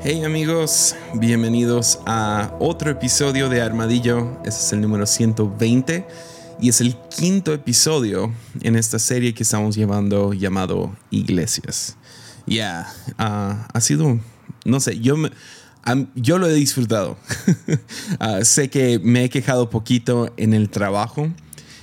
Hey amigos, bienvenidos a otro episodio de Armadillo. Este es el número 120 y es el quinto episodio en esta serie que estamos llevando llamado Iglesias. Ya, ah, ha sido, no sé, yo, yo lo he disfrutado. Ah, sé que me he quejado poquito en el trabajo.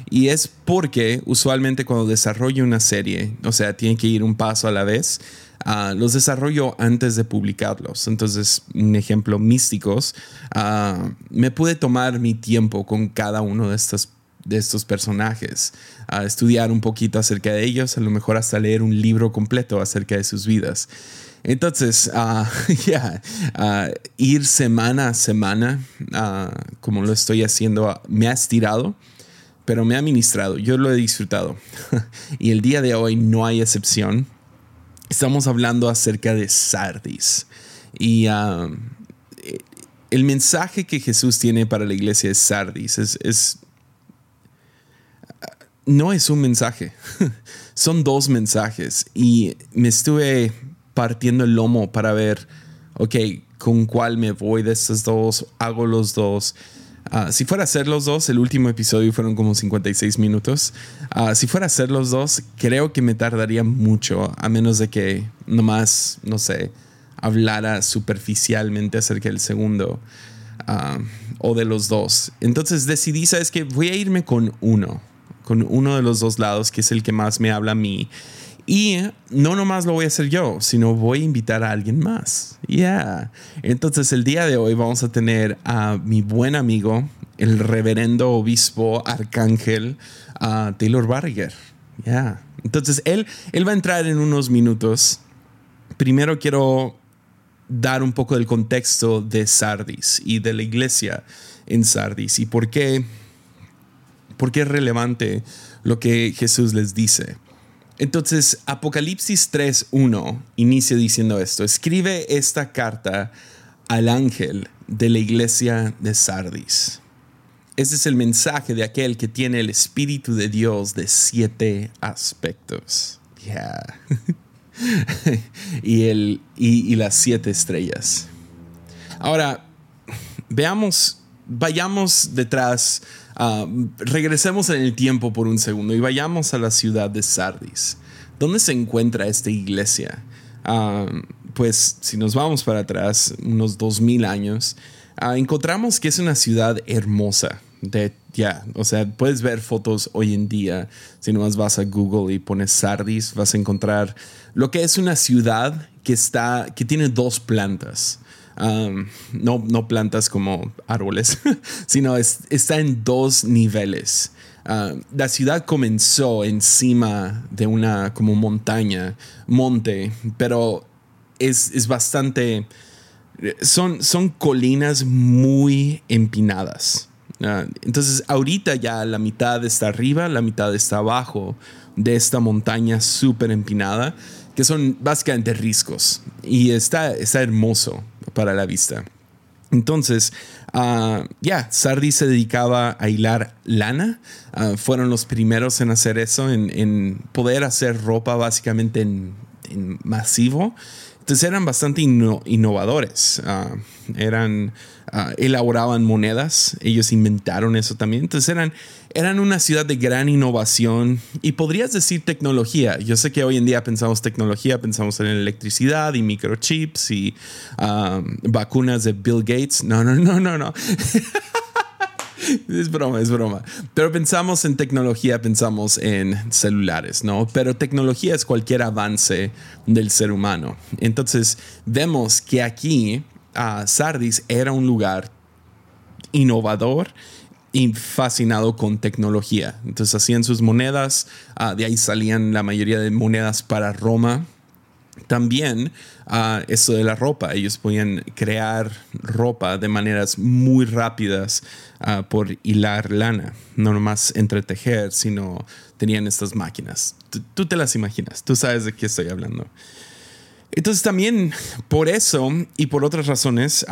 Y es porque usualmente cuando desarrollo una serie, o sea, tiene que ir un paso a la vez, Ah, los desarrollo antes de publicarlos. Entonces, un ejemplo, místicos, uh, me pude tomar mi tiempo con cada uno de estos, de estos personajes, a estudiar un poquito acerca de ellos, a lo mejor hasta leer un libro completo acerca de sus vidas. Entonces, uh, ya, ir semana a semana, como lo estoy haciendo, me ha estirado pero me ha ministrado, yo lo he disfrutado. y el día de hoy no hay excepción. Estamos hablando acerca de Sardis. Y ah, el mensaje que Jesús tiene para la iglesia de Sardis es, no es un mensaje, son dos mensajes. Y me estuve partiendo el lomo para ver, ok, con cuál me voy de estos dos, hago los dos. Ah, si fuera a hacer los dos, el último episodio fueron como 56 minutos. Ah, si fuera a hacer los dos, creo que me tardaría mucho, a menos de que nomás, no sé, hablara superficialmente acerca del segundo ah, o de los dos. Entonces decidí, ¿sabes que Voy a irme con uno, con uno de los dos lados, que es el que más me habla a mí. Y no nomás lo voy a hacer yo, sino voy a invitar a alguien más. Yeah. Entonces el día de hoy vamos a tener a mi buen amigo, el reverendo obispo arcángel Taylor Barriger. Yeah. Entonces él, él va a entrar en unos minutos. Primero quiero dar un poco del contexto de Sardis y de la iglesia en Sardis y por qué, por qué es relevante lo que Jesús les dice. Entonces, Apocalipsis 3.1 inicia diciendo esto. Escribe esta carta al ángel de la iglesia de Sardis. Ese es el mensaje de aquel que tiene el Espíritu de Dios de siete aspectos. Y, el, y las siete estrellas. Ahora, veamos, vayamos detrás Ah, regresemos en el tiempo por un segundo y vayamos a la ciudad de Sardis. ¿Dónde se encuentra esta iglesia? Ah, pues si nos vamos para atrás, unos 2000 años, ah, encontramos que es una ciudad hermosa. Ya, o sea, puedes ver fotos hoy en día. Si nomás vas a Google y pones Sardis, vas a encontrar lo que es una ciudad que, está, que tiene dos plantas no, no plantas como árboles, sino está en dos niveles. la ciudad comenzó encima de una como montaña, monte, pero es, es bastante... Son, son colinas muy empinadas. entonces ahorita ya la mitad está arriba, la mitad está abajo de esta montaña súper empinada, que son básicamente riscos. Y está, está hermoso para la vista. Entonces, ah, ya, Sardis se dedicaba a hilar lana. Ah, fueron los primeros en hacer eso, en, poder hacer ropa básicamente en, masivo. Entonces eran bastante innovadores. Ah, eran, elaboraban monedas. Ellos inventaron eso también. Entonces eran eran una ciudad de gran innovación y podrías decir tecnología. Yo sé que hoy en día pensamos tecnología, pensamos en electricidad y microchips y um, vacunas de Bill Gates. No, no, no, no, no. es broma, es broma. Pero pensamos en tecnología, pensamos en celulares, ¿no? Pero tecnología es cualquier avance del ser humano. Entonces vemos que aquí Sardis era un lugar innovador y fascinado con tecnología. Entonces hacían sus monedas, ah, de ahí salían la mayoría de monedas para Roma. También uh, eso de la ropa, ellos podían crear ropa de maneras muy rápidas ah, por hilar lana, no nomás entretejer, sino tenían estas máquinas. Tú, te las imaginas, tú sabes de qué estoy hablando. Entonces también por eso y por otras razones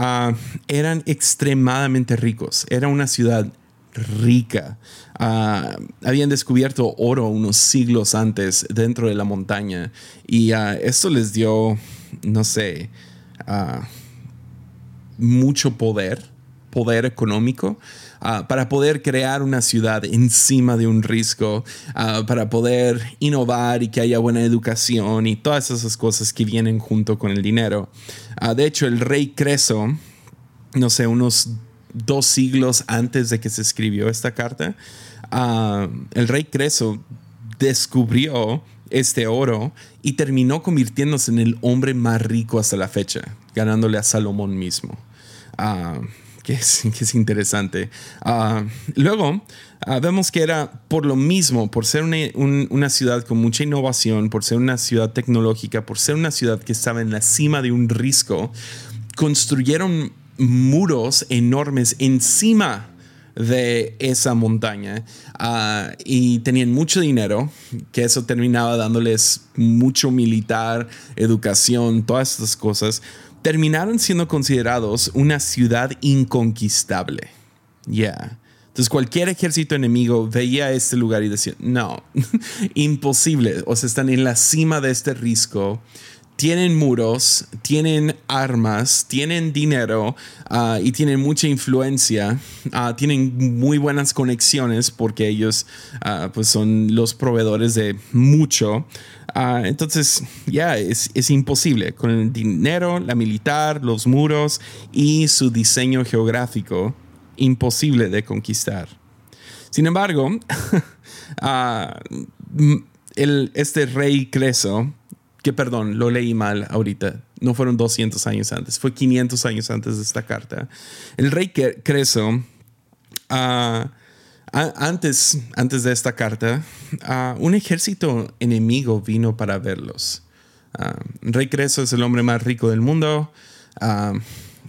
eran extremadamente ricos. Era una ciudad rica. Ah, habían descubierto oro unos siglos antes dentro de la montaña y uh, esto les dio, no sé, mucho poder, poder económico, ah, para poder crear una ciudad encima de un risco, ah, para poder innovar y que haya buena educación y todas esas cosas que vienen junto con el dinero. Ah, de hecho, el rey Creso, no sé, unos dos siglos antes de que se escribió esta carta, el rey Creso descubrió este oro y terminó convirtiéndose en el hombre más rico hasta la fecha, ganándole a Salomón mismo. Ah, que, es, interesante. Ah, luego ah, vemos que era por lo mismo, por ser una, una, ciudad con mucha innovación, por ser una ciudad tecnológica, por ser una ciudad que estaba en la cima de un risco, construyeron muros enormes encima de esa montaña ah, y tenían mucho dinero, que eso terminaba dándoles mucho militar, educación, todas estas cosas, terminaron siendo considerados una ciudad inconquistable. Ya. Entonces cualquier ejército enemigo veía este lugar y decía, no, imposible, o sea, están en la cima de este risco tienen muros, tienen armas, tienen dinero ah, y tienen mucha influencia, ah, tienen muy buenas conexiones porque ellos ah, pues son los proveedores de mucho. entonces ya es, es, imposible con el dinero, la militar, los muros y su diseño geográfico, imposible de conquistar. Sin embargo, el, este rey Creso, que perdón, lo leí mal ahorita. No fueron 200 años antes, fue 500 años antes de esta carta. El rey Creso, ah, antes, antes de esta carta, uh, un ejército enemigo vino para verlos. Uh, rey Creso es el hombre más rico del mundo,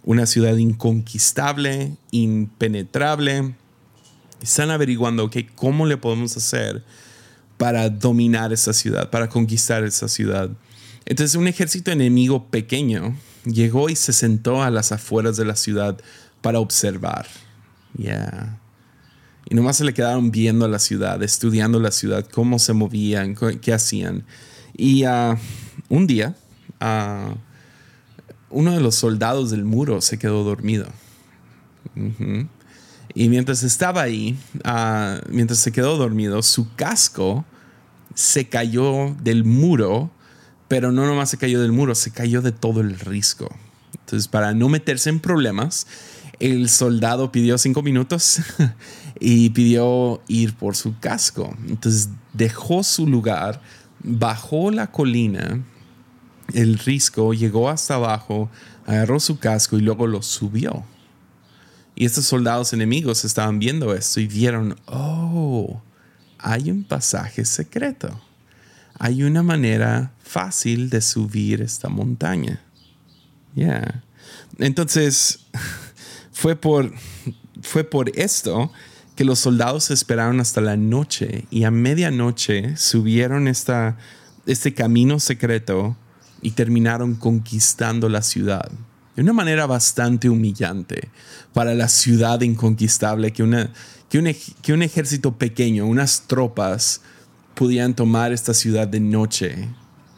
una ciudad inconquistable, impenetrable. Están averiguando okay, cómo le podemos hacer para dominar esa ciudad, para conquistar esa ciudad. Entonces un ejército enemigo pequeño llegó y se sentó a las afueras de la ciudad para observar. Yeah. Y nomás se le quedaron viendo la ciudad, estudiando la ciudad, cómo se movían, qué hacían. Y uh, un día, uh, uno de los soldados del muro se quedó dormido. Y mientras estaba ahí, uh, mientras se quedó dormido, su casco se cayó del muro pero no nomás se cayó del muro, se cayó de todo el risco. Entonces, para no meterse en problemas, el soldado pidió cinco minutos y pidió ir por su casco. Entonces, dejó su lugar, bajó la colina, el risco, llegó hasta abajo, agarró su casco y luego lo subió. Y estos soldados enemigos estaban viendo esto y vieron, oh, hay un pasaje secreto hay una manera fácil de subir esta montaña. Ya. Entonces, fue por, fue por esto que los soldados esperaron hasta la noche y a medianoche subieron esta, este camino secreto y terminaron conquistando la ciudad. De una manera bastante humillante para la ciudad inconquistable que, una, que, un, que un ejército pequeño, unas tropas, podían tomar esta ciudad de noche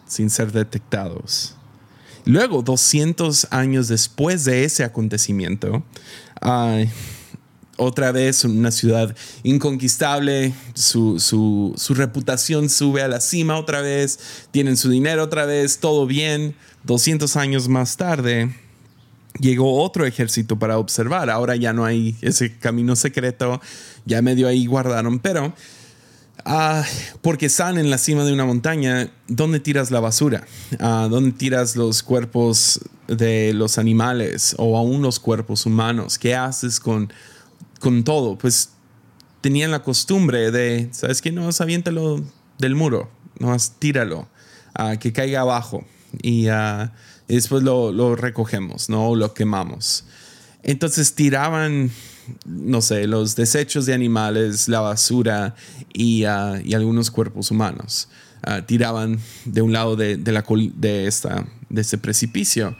sin ser detectados. Luego, 200 años después de ese acontecimiento, otra vez una ciudad inconquistable, su, su, reputación sube a la cima otra vez, tienen su dinero otra vez, todo bien. 200 años más tarde, llegó otro ejército para observar. Ahora ya no hay ese camino secreto, ya medio ahí guardaron, pero Ah, porque están en la cima de una montaña, ¿dónde tiras la basura? Ah, ¿Dónde tiras los cuerpos de los animales o aún los cuerpos humanos? ¿Qué haces con, con todo? Pues tenían la costumbre de, ¿sabes qué? No, aviéntalo del muro, no, tíralo, ah, que caiga abajo y, y después lo, lo, recogemos, ¿no? Lo quemamos. Entonces tiraban no sé, los desechos de animales, la basura y, ah, algunos cuerpos humanos. Ah, tiraban de un lado de, la, de, esta, de este precipicio.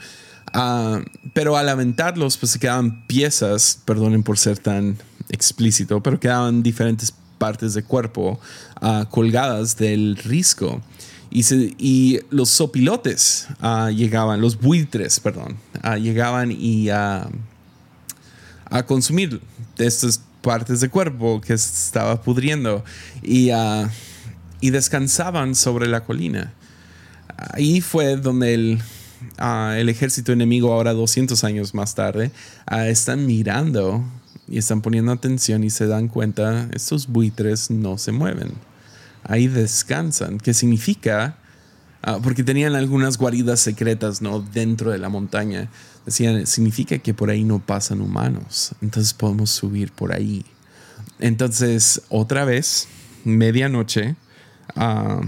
Ah, pero al aventarlos, pues se quedaban piezas, perdonen por ser tan explícito, pero quedaban diferentes partes de cuerpo colgadas del risco. Y, y los sopilotes llegaban, los buitres, perdón, llegaban y a consumir estas partes de cuerpo que estaba pudriendo y, y descansaban sobre la colina. Ahí fue donde el, el ejército enemigo, ahora 200 años más tarde, están mirando y están poniendo atención y se dan cuenta, estos buitres no se mueven. Ahí descansan, ¿Qué significa, ah, porque tenían algunas guaridas secretas ¿no? dentro de la montaña, decían, significa que por ahí no pasan humanos, entonces podemos subir por ahí. Entonces, otra vez, medianoche, uh,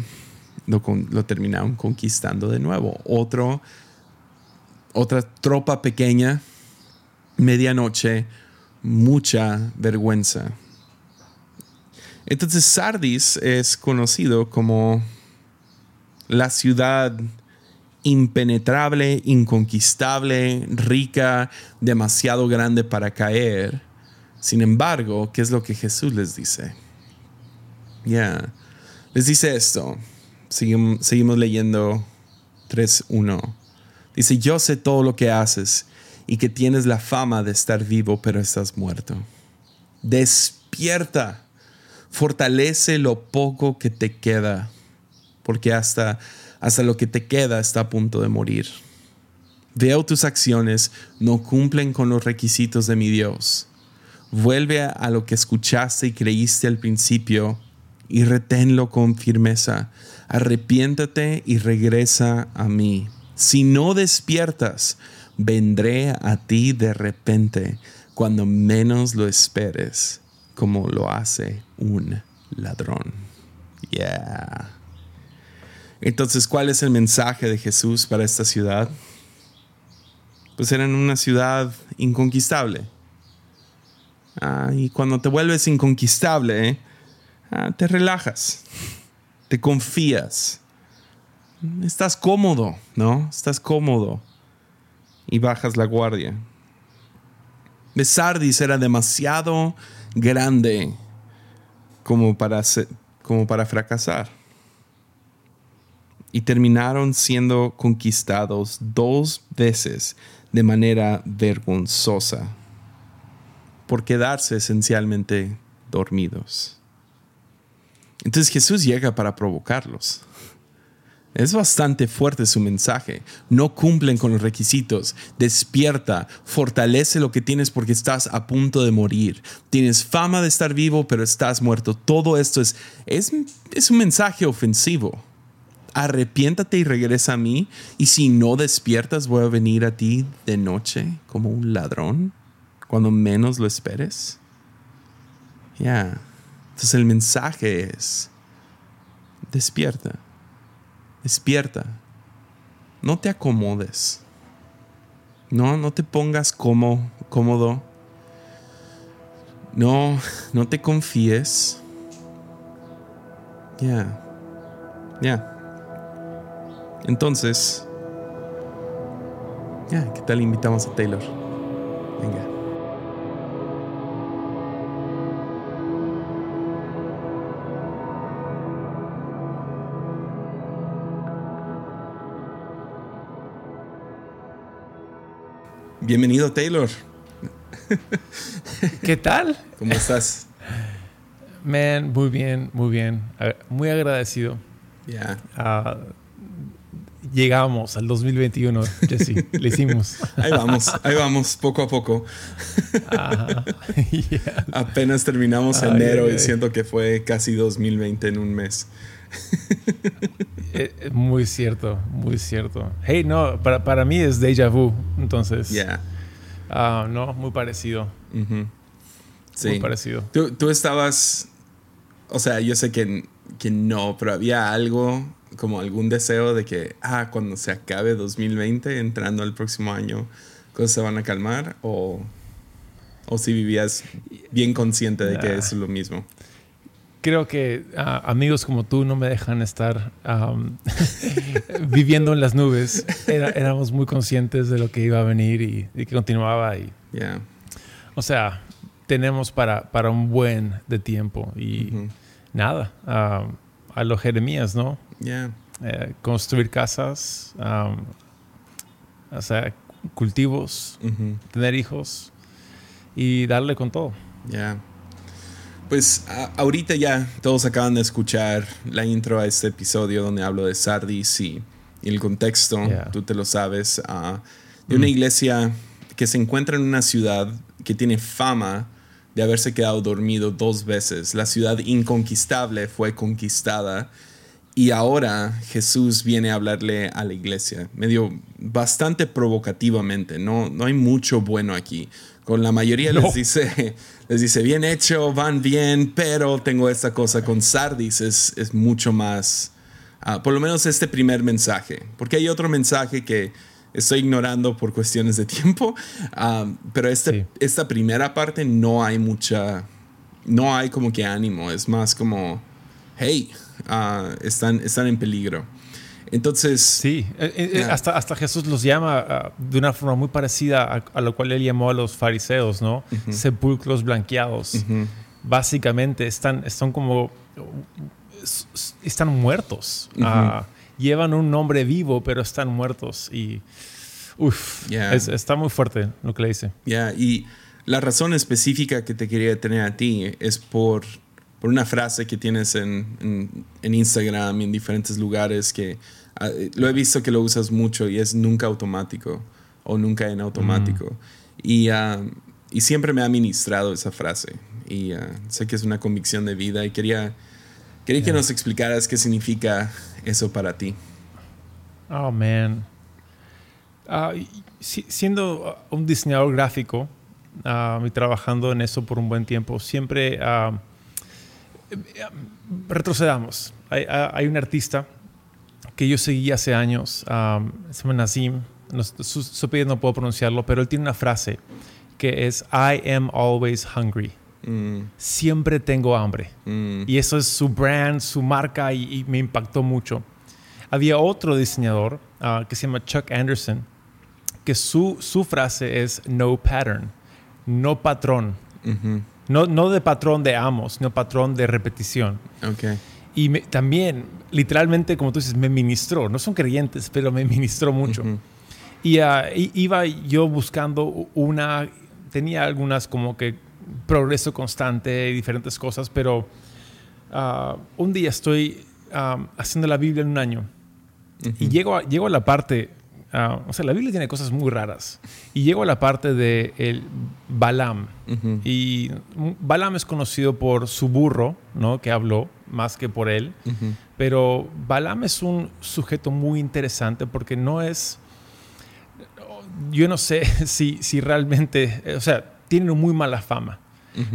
lo, terminaron conquistando de nuevo. Otro, otra tropa pequeña, medianoche, mucha vergüenza. Entonces Sardis es conocido como la ciudad impenetrable, inconquistable, rica, demasiado grande para caer. Sin embargo, ¿qué es lo que Jesús les dice? Ya, les dice esto. Seguimos, seguimos leyendo 3.1. Dice, yo sé todo lo que haces y que tienes la fama de estar vivo, pero estás muerto. Despierta, fortalece lo poco que te queda, porque hasta, hasta lo que te queda está a punto de morir. Veo tus acciones no cumplen con los requisitos de mi Dios. Vuelve a lo que escuchaste y creíste al principio y reténlo con firmeza. Arrepiéntate y regresa a mí. Si no despiertas, vendré a ti de repente cuando menos lo esperes, como lo hace un ladrón. Yeah. Entonces, ¿cuál es el mensaje de Jesús para esta ciudad? Pues eran una ciudad inconquistable. Ah, y cuando te vuelves inconquistable, ah, te relajas, te confías, estás cómodo, ¿no? Estás cómodo y bajas la guardia. Besardis era demasiado grande como para, como para fracasar. Y terminaron siendo conquistados dos veces de manera vergonzosa por quedarse esencialmente dormidos. Entonces Jesús llega para provocarlos. Es bastante fuerte su mensaje. No cumplen con los requisitos. Despierta, fortalece lo que tienes porque estás a punto de morir. Tienes fama de estar vivo, pero estás muerto. Todo esto es, es, es un mensaje ofensivo. Arrepiéntate y regresa a mí. Y si no despiertas, voy a venir a ti de noche como un ladrón, cuando menos lo esperes. Ya. Entonces el mensaje es, despierta Despierta. No te acomodes. No, no te pongas como, cómodo. No, no te confíes. Ya. Ya. Entonces, ya, ¿qué tal invitamos a Taylor? Venga. Bienvenido, Taylor. ¿Qué tal? ¿Cómo estás? Man, muy bien, muy bien. Muy agradecido. Ya. Ah, llegamos al 2021, Jesse. Le hicimos. Ahí vamos, ahí vamos, poco a poco. Apenas terminamos enero y siento que fue casi 2020 en un mes. Eh, muy cierto, muy cierto. Hey, no, para, para mí es déjà vu, entonces. Ya. Ah, no, muy parecido. Sí. Muy parecido. Tú, tú, estabas, o sea, yo sé que, que no, pero había algo, como algún deseo de que, ah, cuando se acabe 2020, entrando al próximo año, cosas se van a calmar, o, o si vivías bien consciente de que es lo mismo creo que ah, amigos como tú no me dejan estar viviendo en las nubes. éramos muy conscientes de lo que iba a venir y, que continuaba. Y, O sea, tenemos para, para un buen de tiempo. Y nada, a los Jeremías, ¿no? Eh, construir casas, o sea, cultivos, tener hijos y darle con todo. Ya. Pues ahorita ya todos acaban de escuchar la intro a este episodio donde hablo de Sardis y, el contexto, tú te lo sabes, ah, de una iglesia que se encuentra en una ciudad que tiene fama de haberse quedado dormido dos veces. La ciudad inconquistable fue conquistada y ahora Jesús viene a hablarle a la iglesia, medio bastante provocativamente, no, no hay mucho bueno aquí. Con la mayoría les, dice, les dice, bien hecho, van bien, pero tengo esta cosa con Sardis, es, es mucho más, ah, por lo menos este primer mensaje, porque hay otro mensaje que estoy ignorando por cuestiones de tiempo, ah, pero este, esta primera parte no hay mucha, no hay como que ánimo, es más como, hey, Ah, están, están en peligro. Entonces. Sí, eh, eh, eh, hasta, hasta Jesús los llama ah, de una forma muy parecida a, lo cual él llamó a los fariseos, ¿no? Sepulcros blanqueados. Básicamente están, están como. Están muertos. Ah, llevan un nombre vivo, pero están muertos. Y. Uf, está muy fuerte lo que le dice. Ya, y la razón específica que te quería tener a ti es por por una frase que tienes en, en, Instagram y en diferentes lugares que ah, lo he visto que lo usas mucho y es nunca automático o nunca en automático. Mm. Y, ah, y, siempre me ha ministrado esa frase. Y ah, sé que es una convicción de vida y quería, quería que nos explicaras qué significa eso para ti. Oh, man. siendo un diseñador gráfico y trabajando en eso por un buen tiempo, siempre retrocedamos. Hay, un artista que yo seguí hace años, se llama Nazim, su, su no puedo pronunciarlo, pero él tiene una frase que es I am always hungry. Mm. Siempre tengo hambre. Mm. Y eso es su brand, su marca y, me impactó mucho. Había otro diseñador ah, que se llama Chuck Anderson, que su, su frase es no pattern, no patrón. No, no de patrón de amos, sino patrón de repetición. Okay. Y también, literalmente, como tú dices, me ministró. No son creyentes, pero me ministró mucho. y uh, iba yo buscando una, tenía algunas como que progreso constante y diferentes cosas, pero uh, un día estoy um, haciendo la Biblia en un año y llego a, llego a la parte Ah, o sea, la Biblia tiene cosas muy raras. Y llego a la parte de el Balaam. Y Balaam es conocido por su burro, ¿no? Que habló más que por él. Pero Balaam es un sujeto muy interesante porque no es... Yo no sé si, si realmente... O sea, tiene muy mala fama.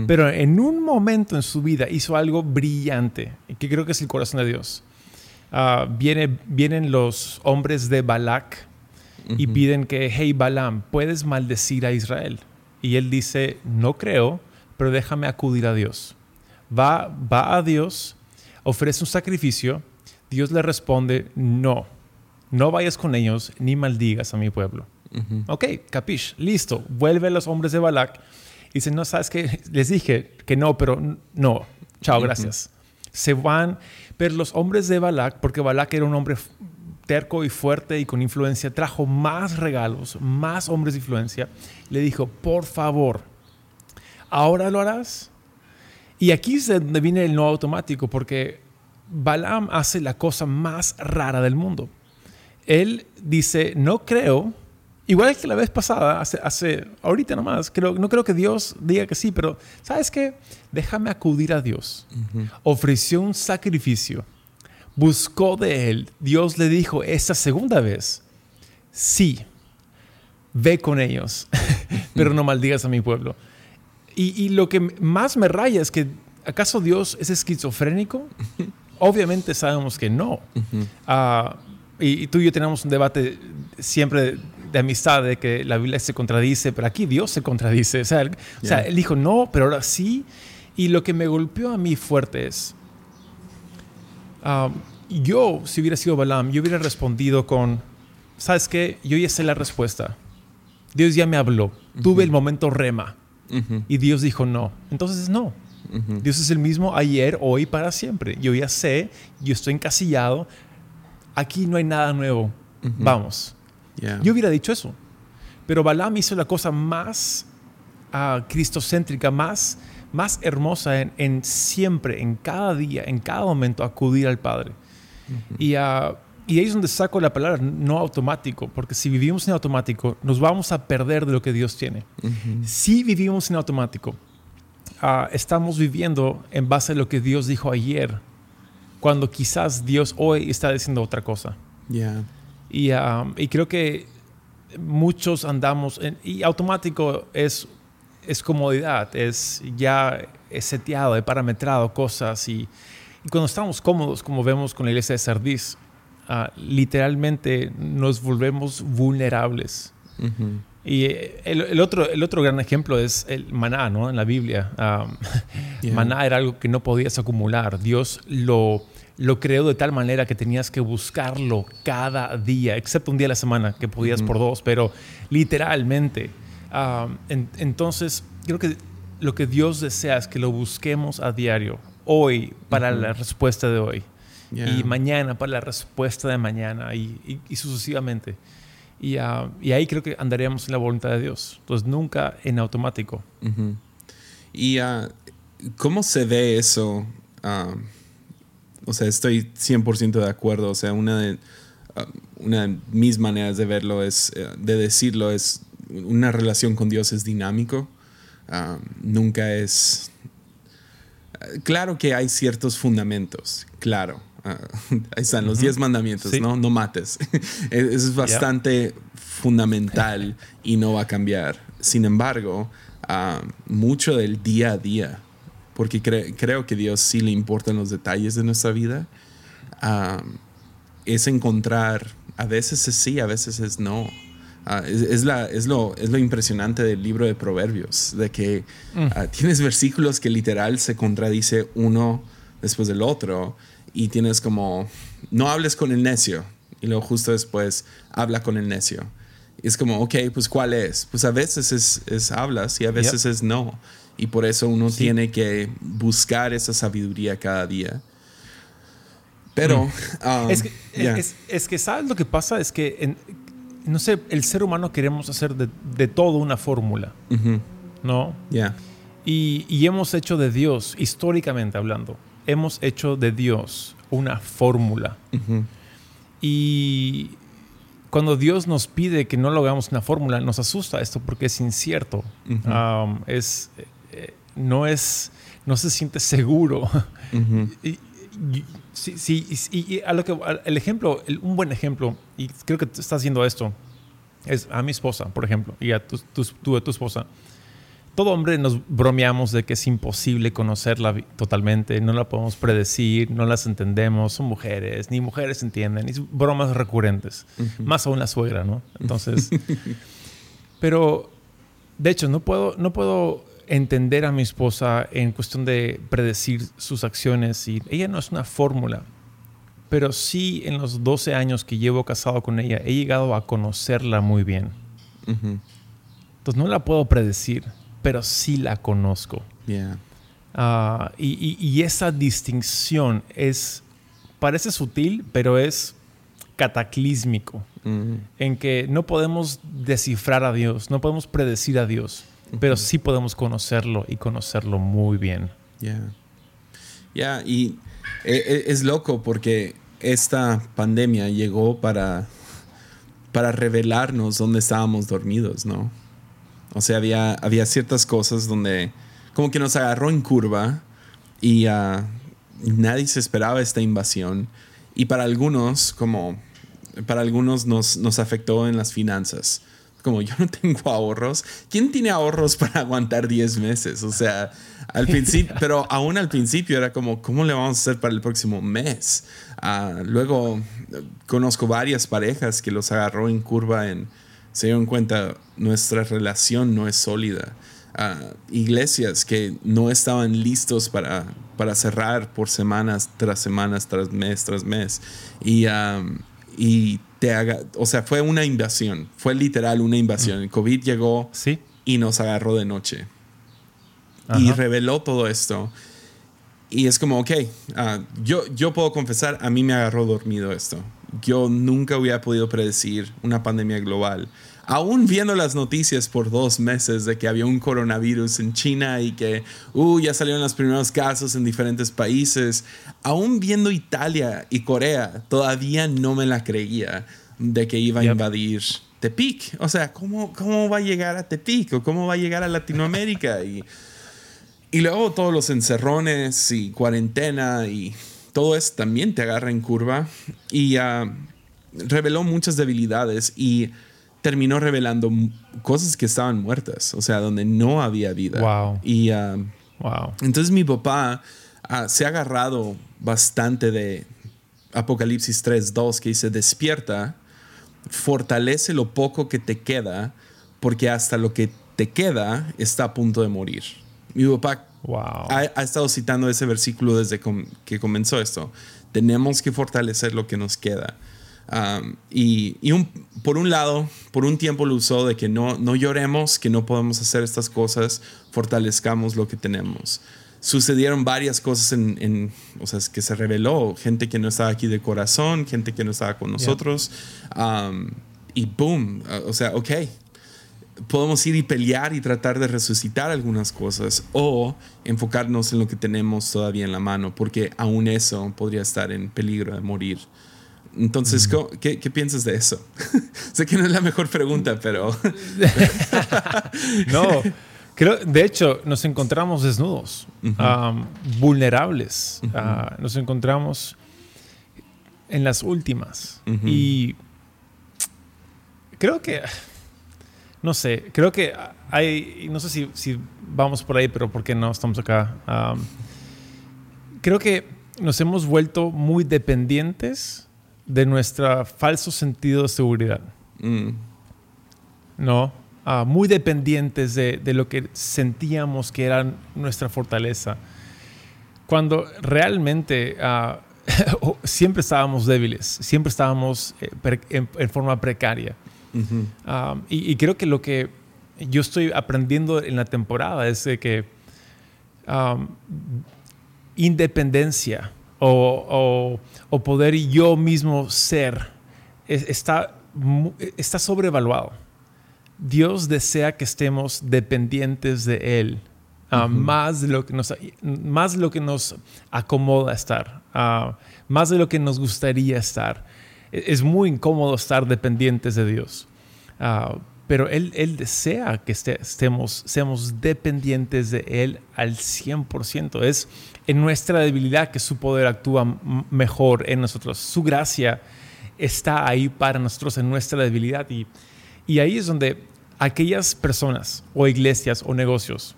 Pero en un momento en su vida hizo algo brillante, que creo que es el corazón de Dios. Ah, viene, vienen los hombres de Balak, y piden que, hey Balaam, ¿puedes maldecir a Israel? Y él dice, no creo, pero déjame acudir a Dios. Va, va a Dios, ofrece un sacrificio, Dios le responde, no, no vayas con ellos ni maldigas a mi pueblo. Ok, capish, listo, vuelve a los hombres de Balak. Y dicen, no, sabes que les dije que no, pero no, chao, gracias. Se van, pero los hombres de Balak, porque Balak era un hombre terco y fuerte y con influencia, trajo más regalos, más hombres de influencia. Le dijo, por favor, ¿ahora lo harás? Y aquí es donde viene el no automático, porque Balaam hace la cosa más rara del mundo. Él dice, no creo, igual que la vez pasada, hace, hace ahorita nomás, creo, no creo que Dios diga que sí, pero ¿sabes qué? Déjame acudir a Dios. Ofreció un sacrificio buscó de él, Dios le dijo esta segunda vez, sí, ve con ellos, pero no maldigas a mi pueblo. Y, lo que más me raya es que, ¿acaso Dios es esquizofrénico? Obviamente sabemos que no. Ah, y, tú y yo tenemos un debate siempre de amistad, de que la Biblia se contradice, pero aquí Dios se contradice. O sea, él dijo no, pero ahora sí. Y lo que me golpeó a mí fuerte es, yo, si hubiera sido Balaam, yo hubiera respondido con, ¿sabes qué? Yo ya sé la respuesta. Dios ya me habló. Tuve el momento rema. Y Dios dijo no. Entonces no. Dios es el mismo ayer, hoy, para siempre. Yo ya sé, yo estoy encasillado. Aquí no hay nada nuevo. Vamos. Yo hubiera dicho eso. Pero Balaam hizo la cosa más uh, cristocéntrica, más, más hermosa en, siempre, en cada día, en cada momento, acudir al Padre. y, uh, y ahí es donde saco la palabra no automático, porque si vivimos en automático, nos vamos a perder de lo que Dios tiene. Si vivimos en automático, uh, estamos viviendo en base a lo que Dios dijo ayer, cuando quizás Dios hoy está diciendo otra cosa. Y, y creo que muchos andamos en, y automático es, es comodidad, es ya es seteado, he parametrado cosas y, cuando estamos cómodos, como vemos con la iglesia de Sardis, ah, literalmente nos volvemos vulnerables. Y el, otro, el otro gran ejemplo es el maná, ¿no? En la Biblia. Maná era algo que no podías acumular. Dios lo lo creó de tal manera que tenías que buscarlo cada día, excepto un día a la semana que podías por dos, pero literalmente. Ah, entonces, creo que lo que Dios desea es que lo busquemos a diario, hoy para la respuesta de hoy, y mañana para la respuesta de mañana, y, sucesivamente. Ah, y, ahí creo que andaríamos en la voluntad de Dios. Entonces, nunca en automático. ¿Y ah, cómo se ve eso? O sea, estoy 100% de acuerdo. O sea, una de, una de mis maneras de verlo es, eh, de decirlo, es una relación con Dios es dinámico. Um, nunca es... Claro que hay ciertos fundamentos, claro. Uh, ahí están los 10 mandamientos, ¿no? No mates. Es bastante fundamental y no va a cambiar. Sin embargo, mucho del día a día porque creo que Dios sí le importan los detalles de nuestra vida, es encontrar, a veces es sí, a veces es no. Ah, es, la, es, lo, es lo impresionante del libro de Proverbios, de que mm. ah, tienes versículos que literal se contradice uno después del otro y tienes como, no hables con el necio y luego justo después habla con el necio. Y es como, ok, pues ¿cuál es? Pues a veces es, es hablas y a veces es no. Y por eso uno tiene que buscar esa sabiduría cada día. Pero... Mm. Um, es, que, es, que, ¿sabes lo que pasa? Es que, no sé, el ser humano queremos hacer de, de todo una fórmula. ¿No? Ya. Y, y, hemos hecho de Dios, históricamente hablando, hemos hecho de Dios una fórmula. Y cuando Dios nos pide que no lo hagamos una fórmula, nos asusta esto porque es incierto. Um, es, no es, no se siente seguro. y, sí, y, a lo que, el ejemplo, un buen ejemplo, y creo que estás haciendo esto, es a mi esposa, por ejemplo, y a tu, tu, tu esposa. Todo hombre nos bromeamos de que es imposible conocerla totalmente, no la podemos predecir, no las entendemos, son mujeres, ni mujeres entienden, y bromas recurrentes, más aún la suegra, ¿no? Entonces, pero de hecho no puedo, no puedo entender a mi esposa en cuestión de predecir sus acciones y ella no es una fórmula, pero sí en los 12 años que llevo casado con ella he llegado a conocerla muy bien. Entonces no la puedo predecir, pero sí la conozco. Ah, y, esa distinción es, parece sutil, pero es cataclísmico, en que no podemos descifrar a Dios, no podemos predecir a Dios pero sí podemos conocerlo y conocerlo muy bien. Ya. Ya, y e, e, es loco porque esta pandemia llegó para, para revelarnos dónde estábamos dormidos, ¿no? O sea, había, había ciertas cosas donde como que nos agarró en curva y uh, nadie se esperaba esta invasión. Y para algunos, como para algunos nos, nos afectó en las finanzas como yo no tengo ahorros, ¿quién tiene ahorros para aguantar 10 meses? O sea, al principio, pero aún al principio era como, ¿cómo le vamos a hacer para el próximo mes? Ah, luego conozco varias parejas que los agarró en curva en, se dieron cuenta, nuestra relación no es sólida. Ah, iglesias que no estaban listos para, para cerrar por semanas tras semanas, tras mes, tras mes. Y, y haga, o sea, fue una invasión, fue literal una invasión. El COVID llegó y nos agarró de noche. y reveló todo esto. Y es como, ok, ah, yo, yo puedo confesar, a mí me agarró dormido esto. Yo nunca hubiera podido predecir una pandemia global. Aún viendo las noticias por dos meses de que había un coronavirus en China y que uh, ya salieron los primeros casos en diferentes países, aún viendo Italia y Corea, todavía no me la creía de que iba a invadir Tepic. O sea, ¿cómo, ¿cómo va a llegar a Tepic? ¿O cómo va a llegar a Latinoamérica? Y, y luego todos los encerrones y cuarentena y todo eso también te agarra en curva. Y ah, reveló muchas debilidades y terminó revelando cosas que estaban muertas, o sea, donde no había vida. Wow. Y ah, wow. entonces mi papá ah, se ha agarrado bastante de Apocalipsis 3.2 que dice, despierta fortalece lo poco que te queda, porque hasta lo que te queda está a punto de morir. Mi papá ha, estado citando ese versículo desde que comenzó esto. Tenemos que fortalecer lo que nos queda. Um, y, por un lado, por un tiempo lo usó de que no, no lloremos, que no podemos hacer estas cosas, fortalezcamos lo que tenemos. Sucedieron varias cosas en, o sea, que se reveló, gente que no estaba aquí de corazón, gente que no estaba con nosotros, um, y boom, o sea, ok, podemos ir y pelear y tratar de resucitar algunas cosas o enfocarnos en lo que tenemos todavía en la mano, porque aún eso podría estar en peligro de morir. Entonces, mm. ¿qué, ¿qué, piensas de eso? sé que no es la mejor pregunta, pero... no, Creo, de hecho, nos encontramos desnudos, vulnerables. Ah, nos encontramos en las últimas. Y creo que, no sé, creo que hay, no sé si, si, vamos por ahí, pero ¿por qué no estamos acá? creo que nos hemos vuelto muy dependientes de nuestro falso sentido de seguridad. Mm. ¿No? Ah, muy dependientes de, lo que sentíamos que era nuestra fortaleza, cuando realmente ah, siempre estábamos débiles, siempre estábamos eh, en, forma precaria. Ah, y, creo que lo que yo estoy aprendiendo en la temporada es de que independencia o, poder yo mismo ser está, está sobrevaluado Dios desea que estemos dependientes de Él. Ah, más, de lo que nos, más lo que nos acomoda estar, uh, más de lo que nos gustaría estar. E, es muy incómodo estar dependientes de Dios, uh, pero Él, él desea que estemos, seamos dependientes de Él al 100%. Es en nuestra debilidad que su poder actúa mejor en nosotros. Su gracia está ahí para nosotros en nuestra debilidad y, y ahí es donde aquellas personas o iglesias o negocios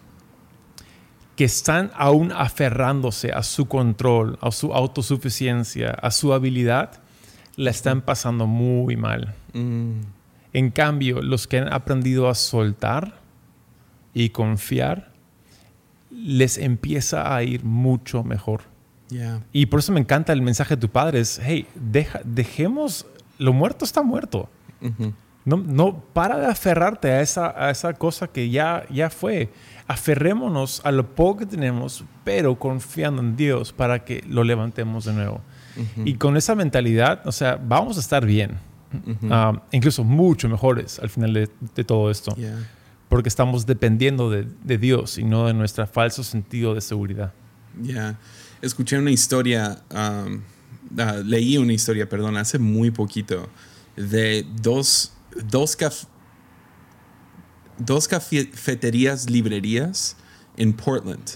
que están aún aferrándose a su control, a su autosuficiencia, a su habilidad, la están pasando muy mal. Mm. En cambio, los que han aprendido a soltar y confiar, les empieza a ir mucho mejor. Y por eso me encanta el mensaje de tu padre, es, hey, deja, dejemos, lo muerto está muerto. No, no para de aferrarte a esa, a esa cosa que ya, ya fue. Aferrémonos a lo poco que tenemos, pero confiando en Dios para que lo levantemos de nuevo. Y con esa mentalidad, o sea, vamos a estar bien. Ah, incluso mucho mejores al final de, todo esto. Porque estamos dependiendo de, de, Dios y no de nuestro falso sentido de seguridad. Ya. Escuché una historia, um, ah, leí una historia, perdón, hace muy poquito, de dos dos, dos cafeterías, librerías en Portland.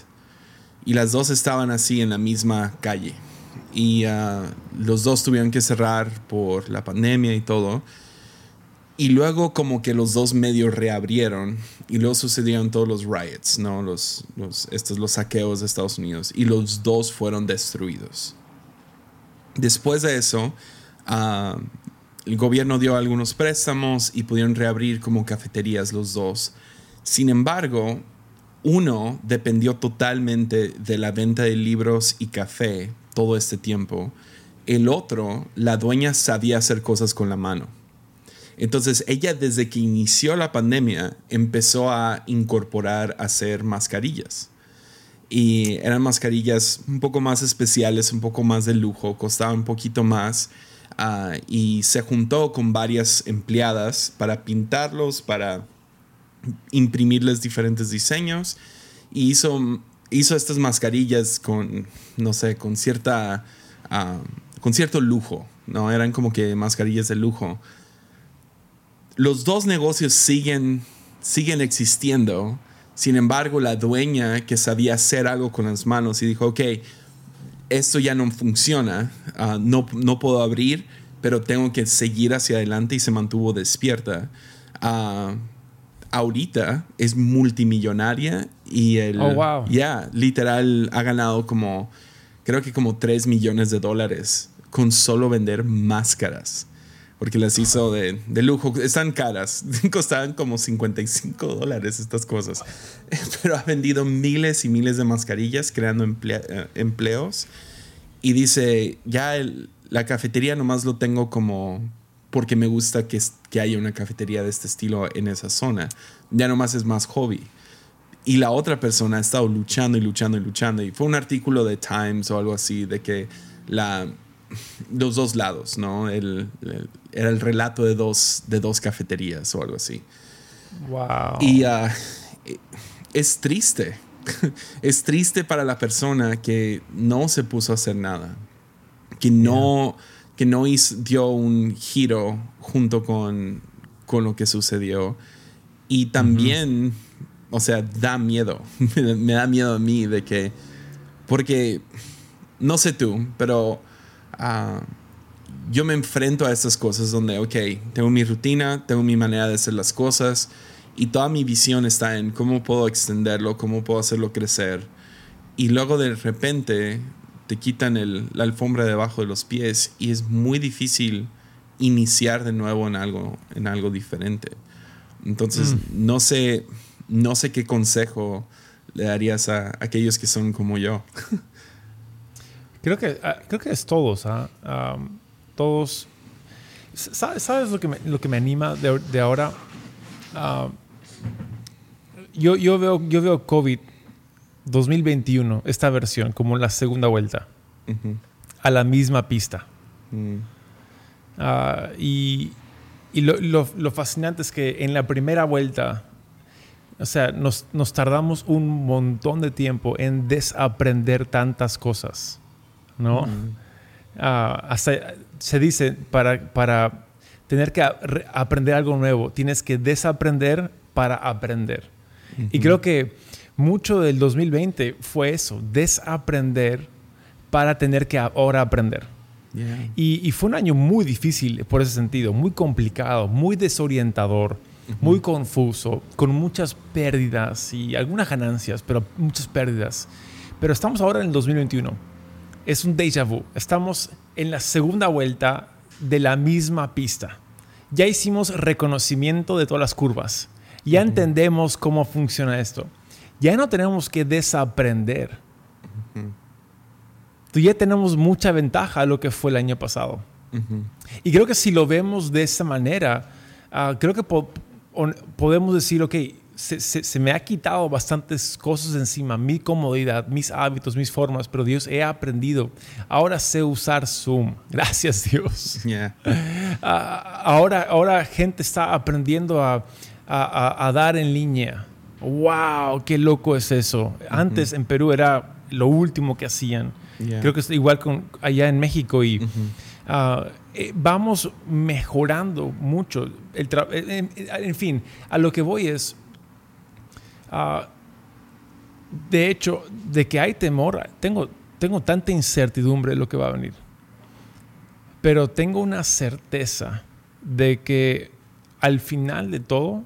Y las dos estaban así en la misma calle. Y uh, los dos tuvieron que cerrar por la pandemia y todo. Y luego como que los dos medios reabrieron y luego sucedieron todos los riots, ¿no? Los, estos, los saqueos de Estados Unidos. Y los dos fueron destruidos. Después de eso, uh, el gobierno dio algunos préstamos y pudieron reabrir como cafeterías los dos. Sin embargo, uno dependió totalmente de la venta de libros y café todo este tiempo. El otro, la dueña sabía hacer cosas con la mano. Entonces ella desde que inició la pandemia empezó a incorporar a hacer mascarillas Y eran mascarillas un poco más especiales, un poco más de lujo, costaban un poquito más. Ah, y se juntó con varias empleadas para pintarlos, para imprimirles diferentes diseños. Y hizo, hizo estas mascarillas con, no sé, con cierta... Ah, con cierto lujo, ¿no? Eran como que mascarillas de lujo. Los dos negocios siguen, siguen existiendo. Sin embargo, la dueña que sabía hacer algo con las manos y dijo, ok, esto ya no funciona, ah, no, no puedo abrir, pero tengo que seguir hacia adelante y se mantuvo despierta. Uh, ahorita es multimillonaria y el... Oh, wow. Ya, literal, ha ganado como, creo que como 3 millones de dólares con solo vender máscaras. Porque las hizo de, de lujo. Están caras. Costaban como 55 dólares estas cosas. Pero ha vendido miles y miles de mascarillas creando eh, empleos. Y dice, ya la cafetería nomás lo tengo como porque me gusta que, que haya una cafetería de este estilo en esa zona. Ya nomás es más hobby. Y la otra persona ha estado luchando y luchando y luchando. Y fue un artículo de Times o algo así de que la, los dos lados, ¿no? El, era el relato de dos, de dos cafeterías o algo así. Wow. Y ah, es triste. es triste para la persona que no se puso a hacer nada. Que no, que no hizo, dio un giro junto con, con lo que sucedió. Y también, o sea, da miedo. Me da miedo a mí de que. Porque, no sé tú, pero Ah, yo me enfrento a estas cosas donde, ok, tengo mi rutina, tengo mi manera de hacer las cosas y toda mi visión está en cómo puedo extenderlo, cómo puedo hacerlo crecer. Y luego de repente te quitan la alfombra debajo de los pies y es muy difícil iniciar de nuevo en algo, en algo diferente. Entonces, mm. no, sé, no sé qué consejo le darías a aquellos que son como yo. Creo que, ah, creo que es todos, ¿ah? todos. ¿Sabes, lo, que me, lo que me anima de, ahora? yo, yo, veo, yo veo COVID 2021, esta versión, como la segunda vuelta, a la misma pista. Mm. Ah, y, y lo, lo, lo, fascinante es que en la primera vuelta, o sea, nos, nos tardamos un montón de tiempo en desaprender tantas cosas. ¿no? Ah, se dice, para, para tener que aprender algo nuevo, tienes que desaprender para aprender. Y creo que mucho del 2020 fue eso, desaprender para tener que ahora aprender. Y, fue un año muy difícil por ese sentido, muy complicado, muy desorientador, muy confuso, con muchas pérdidas y algunas ganancias, pero muchas pérdidas. Pero estamos ahora en el 2021 es un déjà vu. Estamos en la segunda vuelta de la misma pista. Ya hicimos reconocimiento de todas las curvas. Ya entendemos cómo funciona esto. Ya no tenemos que desaprender. Ya tenemos mucha ventaja a lo que fue el año pasado. Y creo que si lo vemos de esa manera, ah, creo que podemos decir, ok, se, me ha quitado bastantes cosas encima, mi comodidad, mis hábitos, mis formas, pero Dios, he aprendido. Ahora sé usar Zoom. Gracias Dios. Ah, ahora, ahora gente está aprendiendo a, dar en línea. ¡Wow! ¡Qué loco es eso! Antes en Perú era lo último que hacían. Creo que es igual con allá en México y... Ah, eh, vamos mejorando mucho. El en, fin, a lo que voy es, Ah, de hecho, de que hay temor, tengo, tengo tanta incertidumbre de lo que va a venir. Pero tengo una certeza de que al final de todo,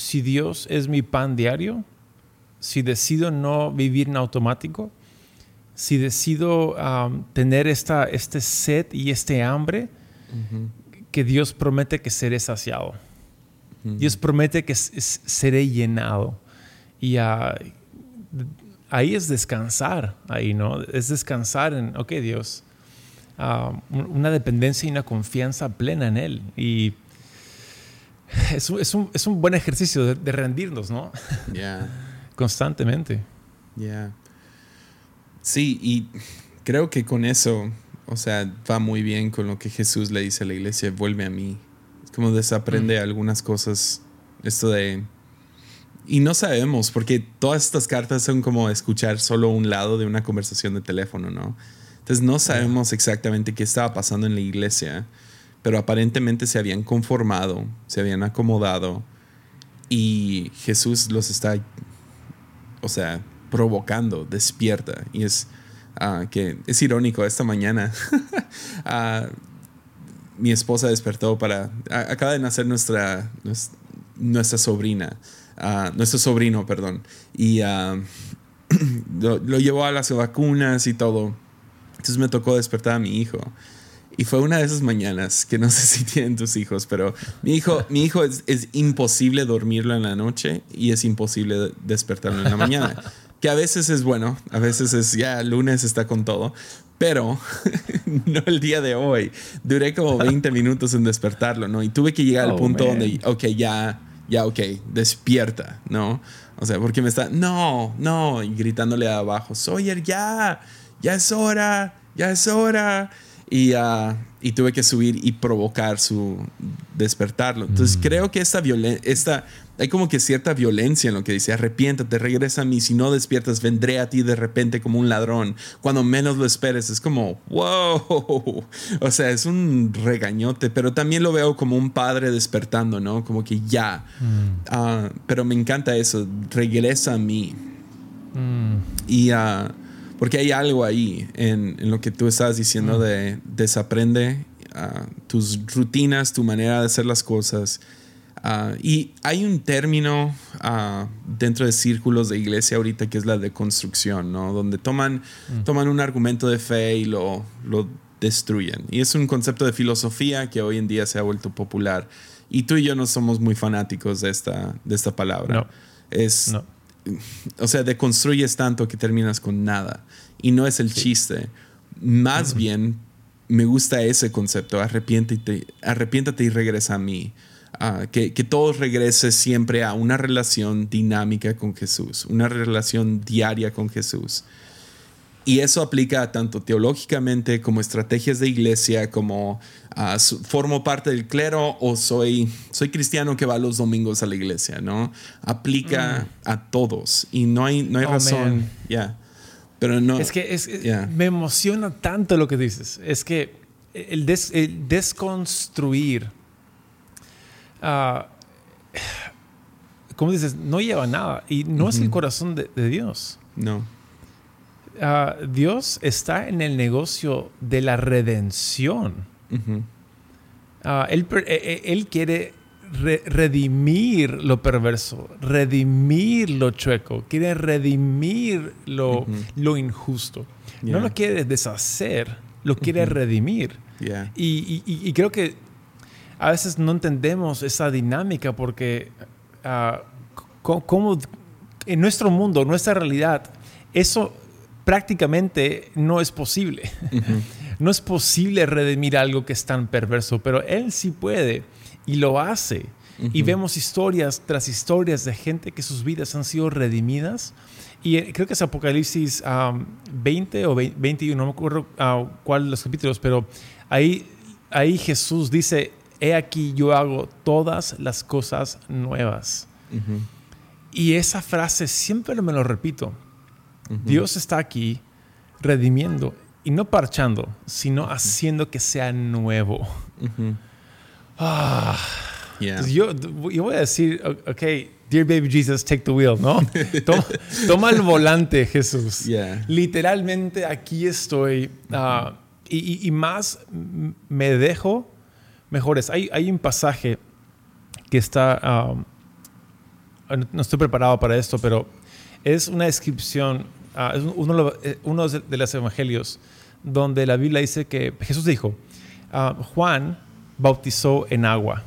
si Dios es mi pan diario, si decido no vivir en automático, si decido tener esta, este sed y este hambre, que Dios promete que seré saciado. Dios promete que seré llenado. Y ahí es descansar, ahí, ¿no? Es descansar en, ok, Dios, ah, una dependencia y una confianza plena en Él. Y es, es, un, es un, buen ejercicio de, rendirnos, ¿no? Yeah. Constantemente. Yeah. Sí, y creo que con eso, o sea, va muy bien con lo que Jesús le dice a la iglesia, vuelve a mí. Es como desaprende Mm. algunas cosas, esto de... Y no sabemos, porque todas estas cartas son como escuchar solo un lado de una conversación de teléfono, ¿no? Entonces no sabemos exactamente qué estaba pasando en la iglesia, pero aparentemente se habían conformado, se habían acomodado y Jesús los está, o sea, provocando, despierta. Y es ah, que es irónico, esta mañana ah, mi esposa despertó para, acaba de nacer nuestra, nues- nuestra sobrina, ah, nuestro sobrino, perdón, y lo, lo llevó a las vacunas y todo. Entonces me tocó despertar a mi hijo. Y fue una de esas mañanas que no sé si tienen tus hijos, pero mi hijo, mi hijo es, es imposible dormirlo en la noche y es imposible despertarlo en la mañana. Que a veces es bueno, a veces es ya lunes está con todo, pero no el día de hoy. Duré como 20 minutos en despertarlo, ¿no? Y tuve que llegar al Oh, punto man. donde, ok, ya, ya, ok, despierta, ¿no? O sea, porque me está, no, no, y gritándole abajo, Sawyer, ya, ya es hora, ya es hora. Y, ah, y tuve que subir y provocar su despertarlo. Entonces creo que esta violencia, hay como que cierta violencia en lo que dice, arrepiéntate, regresa a mí, si no despiertas, vendré a ti de repente como un ladrón, cuando menos lo esperes. Es como, wow, o sea, es un regañote, pero también lo veo como un padre despertando, ¿no? Como que ya. Ah, pero me encanta eso, regresa a mí. Mm. Y ah, porque hay algo ahí en, en lo que tú estabas diciendo de desaprende ah, tus rutinas, tu manera de hacer las cosas. Ah, y hay un término ah, dentro de círculos de iglesia ahorita que es la deconstrucción, ¿no? Donde toman, toman un argumento de fe y lo, lo destruyen. Y es un concepto de filosofía que hoy en día se ha vuelto popular. Y tú y yo no somos muy fanáticos de esta, de esta palabra. No. Es, No. O sea, deconstruyes tanto que terminas con nada. Y no es el chiste. Más bien, me gusta ese concepto. Arrepiéntate, arrepiéntate y regresa a mí. Ah, que, que todo regrese siempre a una relación dinámica con Jesús, una relación diaria con Jesús. Y eso aplica tanto teológicamente como estrategias de iglesia, como ah, formo parte del clero o soy, soy cristiano que va los domingos a la iglesia, ¿no? Aplica a todos y no hay, no hay Oh, razón. Pero no. Es que es- es- Yeah. me emociona tanto lo que dices. Es que el, des- el desconstruir, ah, como dices, no lleva a nada y no es el corazón de, de Dios. No. Ah, Dios está en el negocio de la redención. Ah, él, eh, eh, él quiere re- redimir lo perverso, redimir lo chueco, quiere redimir lo, lo injusto. Yeah. No lo quiere deshacer, lo quiere redimir. Yeah. Y, y- y- y creo que a veces no entendemos esa dinámica porque ah, como en nuestro mundo, nuestra realidad, eso prácticamente no es posible. No es posible redimir algo que es tan perverso, pero Él sí puede y lo hace. Y vemos historias tras historias de gente que sus vidas han sido redimidas. Y eh, creo que es Apocalipsis um, 20 o 20 21, no me acuerdo ah, cuál de los capítulos, pero ahí, ahí Jesús dice, he aquí yo hago todas las cosas nuevas. Y esa frase siempre me lo repito. Dios está aquí redimiendo y no parchando, sino haciendo que sea nuevo. Ah, Yeah. yo, yo voy a decir, ok, dear baby Jesus, take the wheel, ¿no? Toma, toma el volante, Jesús. Yeah. Literalmente aquí estoy. ah, y, más me dejo mejores. Hay, hay un pasaje que está, ah, no estoy preparado para esto, pero es una descripción, ah, es uno, de los- eh, uno de los evangelios, donde la Biblia dice que Jesús dijo, ah, Juan bautizó en agua,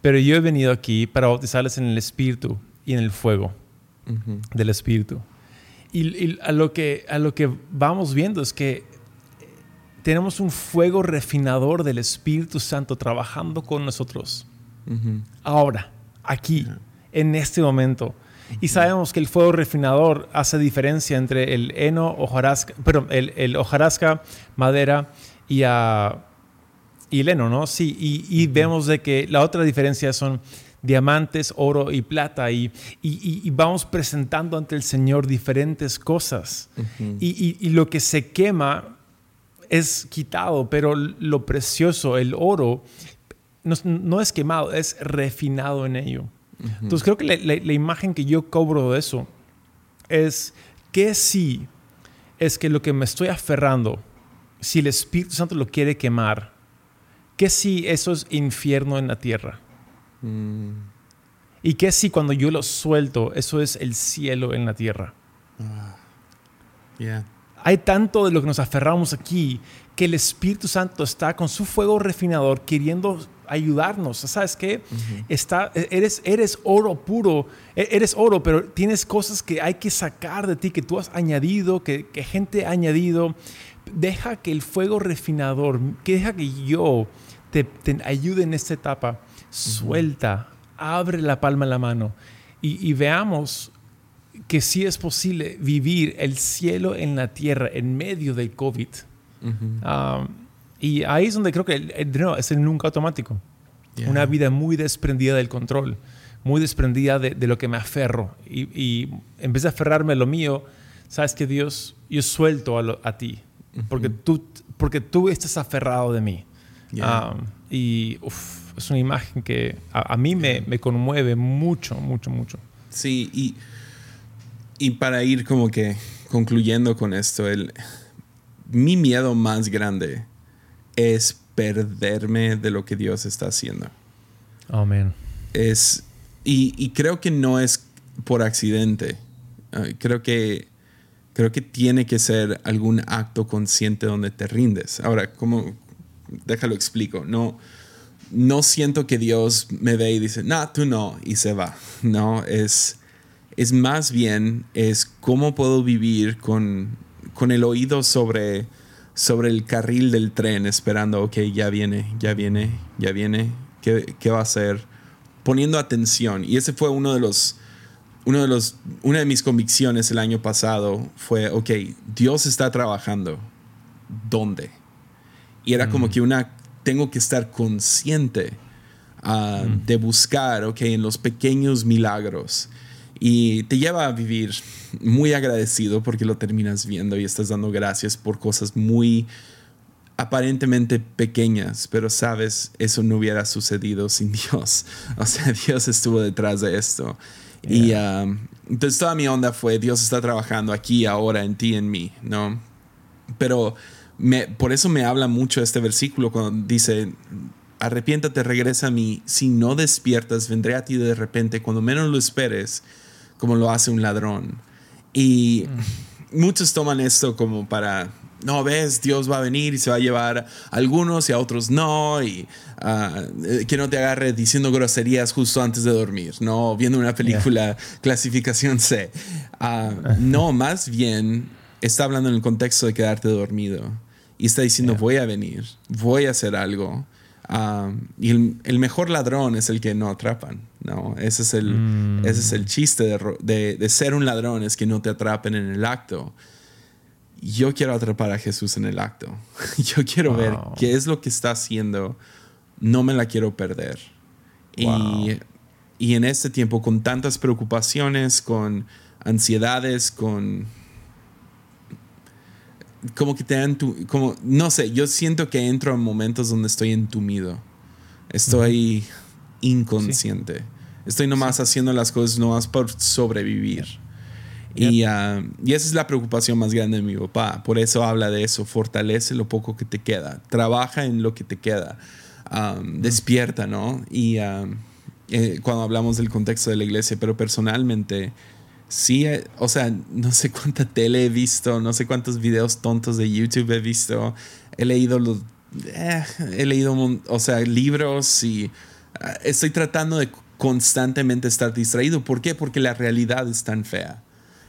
pero yo he venido aquí para bautizarles en el Espíritu y en el fuego del Espíritu. Y, y a, lo que, a lo que vamos viendo es que tenemos un fuego refinador del Espíritu Santo trabajando con nosotros. Ahora, aquí, en este momento. Y sabemos que el fuego refinador hace diferencia entre el heno, hojarasca, perdón, el, el hojarasca, madera y, uh, y el heno, ¿no? Sí, y, y vemos de que la otra diferencia son diamantes, oro y plata, y, y, vamos presentando ante el Señor diferentes cosas. y, lo que se quema es quitado, pero lo precioso, el oro, no, es quemado, es refinado en ello. Entonces creo que la, imagen que yo cobro de eso es que si es que lo que me estoy aferrando, si el Espíritu Santo lo quiere quemar, que si eso es infierno en la tierra. Mm. Y que si cuando yo lo suelto, eso es el cielo en la tierra. Ah. Hay tanto de lo que nos aferramos aquí que el Espíritu Santo está con su fuego refinador queriendo ayudarnos. ¿Sabes qué? está, eres, eres oro puro, e, eres oro, pero tienes cosas que hay que sacar de ti, que tú has añadido, que, que gente ha añadido. Deja que el fuego refinador, que deja que yo te, ayude en esta etapa. Suelta, abre la palma de la mano y, y veamos que sí es posible vivir el cielo en la tierra en medio del COVID. Y ahí es donde creo que el, es el nunca automático. Una vida muy desprendida del control, muy desprendida de, lo que me aferro. Y, y, en vez de aferrarme a lo mío, sabes que Dios, yo suelto a, ti, porque, tú, porque tú estás aferrado de mí. y es una imagen que a, mí me, me conmueve mucho, mucho, mucho. Sí, y y para ir como que concluyendo con esto, el, mi miedo más grande es perderme de lo que Dios está haciendo. Amén. Es, y, creo que no es por accidente. creo que creo que tiene que ser algún acto consciente donde te rindes. Ahora, como déjalo explico, no no siento que Dios me ve y dice, "No, tú no" y se va. No, es es más bien es cómo puedo vivir con, con el oído sobre, sobre el carril del tren, esperando, ok, ya viene, ya viene, ya viene, ¿qué, qué va a hacer? Poniendo atención. Y ese fue uno de los, uno de los, una de mis convicciones el año pasado fue, ok, Dios está trabajando. ¿Dónde? Y era como mm. que una, tengo que estar consciente ah, mm. de buscar, ok, en los pequeños milagros y te lleva a vivir muy agradecido porque lo terminas viendo y estás dando gracias por cosas muy aparentemente pequeñas, pero sabes, eso no hubiera sucedido sin Dios. O sea, Dios estuvo detrás de esto. Y um, entonces toda mi onda fue, Dios está trabajando aquí, ahora, en ti, en mí, ¿no? Pero me, por eso me habla mucho este versículo cuando dice, arrepiéntate, regresa a mí, si no despiertas, vendré a ti de repente, cuando menos lo esperes como lo hace un ladrón. Y muchos toman esto como para, no ves, Dios va a venir y se va a llevar a algunos y a otros no, y ah, eh, que no te agarre diciendo groserías justo antes de dormir, no viendo una película clasificación C. Ah, no, más bien está hablando en el contexto de quedarte dormido y está diciendo voy a venir, voy a hacer algo. Ah, y el, mejor ladrón es el que no atrapan, ¿no? Ese es el, mm. ese es el chiste de, de, ser un ladrón, es que no te atrapen en el acto. Yo quiero atrapar a Jesús en el acto. Yo quiero ver qué es lo que está haciendo. No me la quiero perder. Y, y en este tiempo, con tantas preocupaciones, con ansiedades, con como que te dan tu, como, no sé, yo siento que entro en momentos donde estoy entumido. Estoy inconsciente. Estoy nomás haciendo las cosas nomás por sobrevivir. Y, ah, y, esa es la preocupación más grande de mi papá. Por eso habla de eso. Fortalece lo poco que te queda. Trabaja en lo que te queda. despierta, ¿no? Y eh, cuando hablamos del contexto de la iglesia, pero personalmente Sí, eh, o sea, no sé cuánta tele he visto, no sé cuántos videos tontos de YouTube he visto. He leído los. Eh, he leído, o sea, libros y ah, estoy tratando de constantemente estar distraído. ¿Por qué? Porque la realidad es tan fea.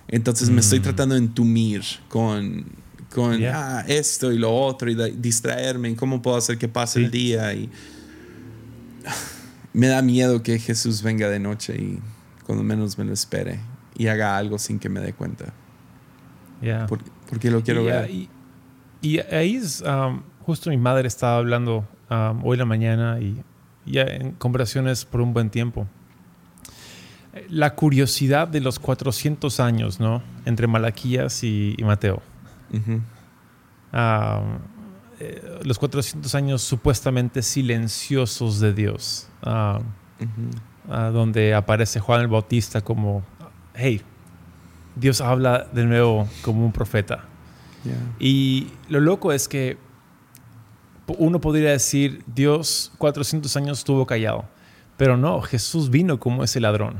Entonces me estoy mm. tratando de entumir con, con ah, esto y lo otro y distraerme en cómo puedo hacer que pase el día. Y me da miedo que Jesús venga de noche y cuando menos me lo espere y haga algo sin que me dé cuenta. Yeah. Por- porque lo quiero y, ver. Y, y ahí es, um, justo mi madre estaba hablando um, hoy en la mañana y ya en conversaciones por un buen tiempo. La curiosidad de los 400 años, ¿no? Entre Malaquías y, y Mateo. Um, eh, los 400 años supuestamente silenciosos de Dios. donde aparece Juan el Bautista como, hey, Dios habla de nuevo como un profeta. Yeah. Y lo loco es que uno podría decir, Dios 400 años estuvo callado, pero no, Jesús vino como ese ladrón.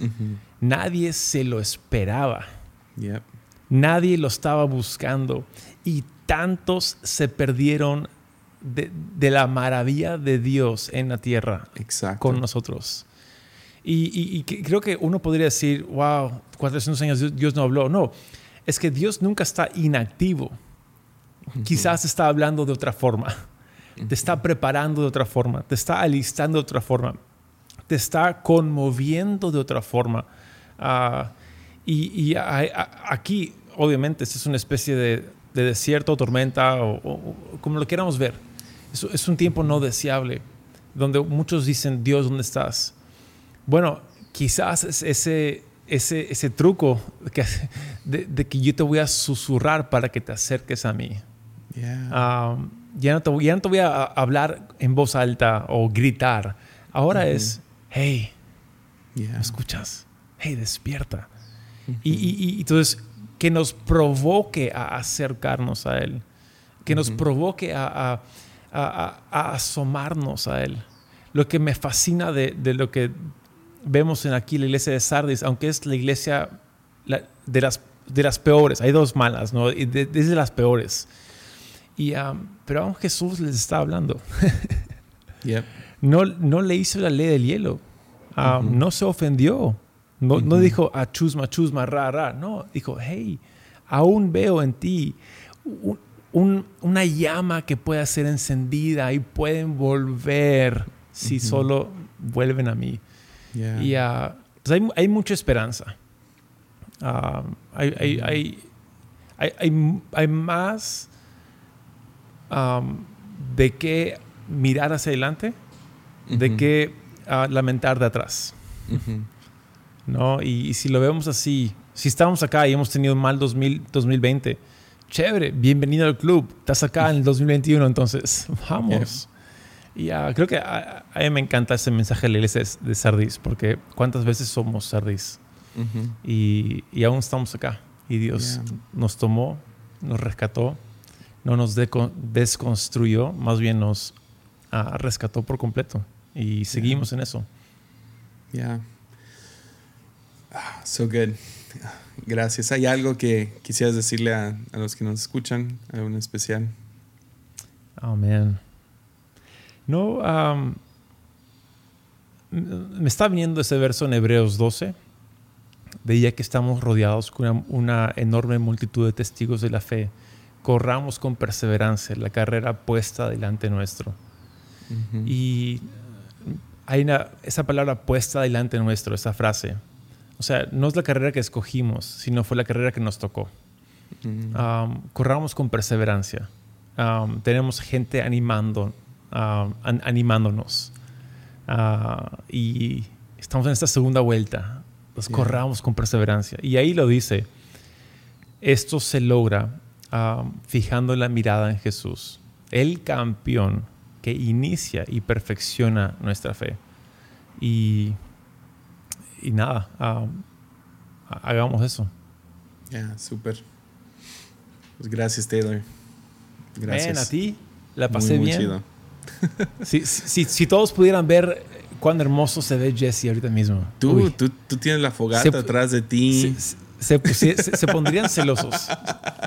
Ujú. Nadie se lo esperaba, nadie lo estaba buscando y tantos se perdieron de, de la maravilla de Dios en la tierra Exacto. con nosotros. Y, y- y que- creo que uno podría decir, wow, 400 años Dios, no habló. No, es que Dios nunca está inactivo. Quizás está hablando de otra forma. Te está preparando de otra forma. Te está alistando de otra forma. Te está conmoviendo de otra forma. Ah, y y hay- a- aquí, obviamente, es una especie de, de desierto, tormenta, o, o- o como lo queramos ver. Es, es un tiempo no deseable, donde muchos dicen, Dios, ¿dónde estás? Bueno, quizás es ese, ese, ese truco que- de, de que yo te voy a susurrar para que te acerques a mí. Yeah. Ah, ya, no te, ya no te voy a hablar en voz alta o gritar. Ahora es, hey, yeah. ¿me escuchas? Hey, despierta. y, y- y entonces, que nos provoque a acercarnos a Él. Que nos provoque a- a- a- a asomarnos a Él. Lo que me fascina de, de lo que vemos en aquí la iglesia de Sardis, aunque es la iglesia de, las, de las peores, hay dos malas, ¿no? Y de, desde las peores. Y, um, pero aún Jesús les está hablando. Yep. No, no le hizo la ley del hielo. Ah, No se ofendió. No, no dijo a chusma, chusma, ra, ra. No, dijo, hey, aún veo en ti un- un- una llama que pueda ser encendida y pueden volver si solo vuelven a mí. Yeah. Y ah, pues hay, hay mucha esperanza. Ah, hay, hay, hay, hay, más am, de qué mirar hacia adelante, de Ujú. qué ah, lamentar de atrás. Ujú. ¿no? Y, y si lo vemos así, si estamos acá y hemos tenido un mal 2000, 2020, chévere, bienvenido al club. Estás acá en el 2021, entonces vamos. Y ah, creo que a, a mí me encanta ese mensaje de la iglesia de- de Sardis, porque cuántas veces somos Sardis Ujú. y, y aún estamos acá. Y Dios Yeah. nos tomó, nos rescató, no nos deco- desconstruyó, más bien nos ah, rescató por completo. Y seguimos en eso. Yeah. Ah, so good. Gracias. ¿Hay algo que quisieras decirle a, a los que nos escuchan? ¿Algo en especial? Oh, man. No, me está viniendo ese verso en Hebreos 12. Veía que estamos rodeados con una, una enorme multitud de testigos de la fe. Corramos con perseverancia la carrera puesta delante nuestro. Y hay una, esa palabra puesta delante nuestro, esa frase. O sea, no es la carrera que escogimos, sino fue la carrera que nos tocó. Um, corramos con perseverancia. Um, tenemos gente animando, an- animándonos. Ah, y estamos en esta segunda vuelta. Pues Yeah. corramos con perseverancia. Y ahí lo dice. Esto se logra um, fijando la mirada en Jesús, el campeón que inicia y perfecciona nuestra fe. Y, y nada, ha- hagamos eso. Yeah, súper. Pues gracias, Taylor. Gracias. Ven, a ti la Muy, pasé muy bien. chido. Si, si, si todos pudieran ver cuán hermoso se ve Jesse ahorita mismo. Tú, tú, tú tienes la fogata Se- atrás de ti. se, pondrían celosos.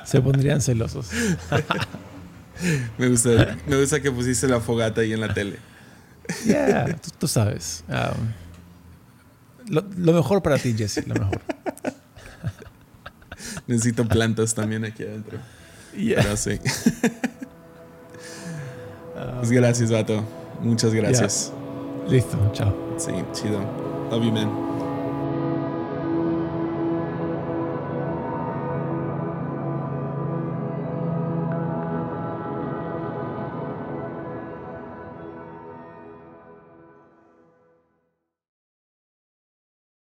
Se pondrían celosos. Me gusta, me gusta que pusiste la fogata ahí en la tele. Yeah, tú, tú sabes. Um, lo, lo mejor para ti, Jesse, lo mejor. Necesito plantas también aquí adentro. Yeah. Pero sí. Pues gracias, vato. Muchas gracias. Listo, chao. Sí, chido. Love you, man.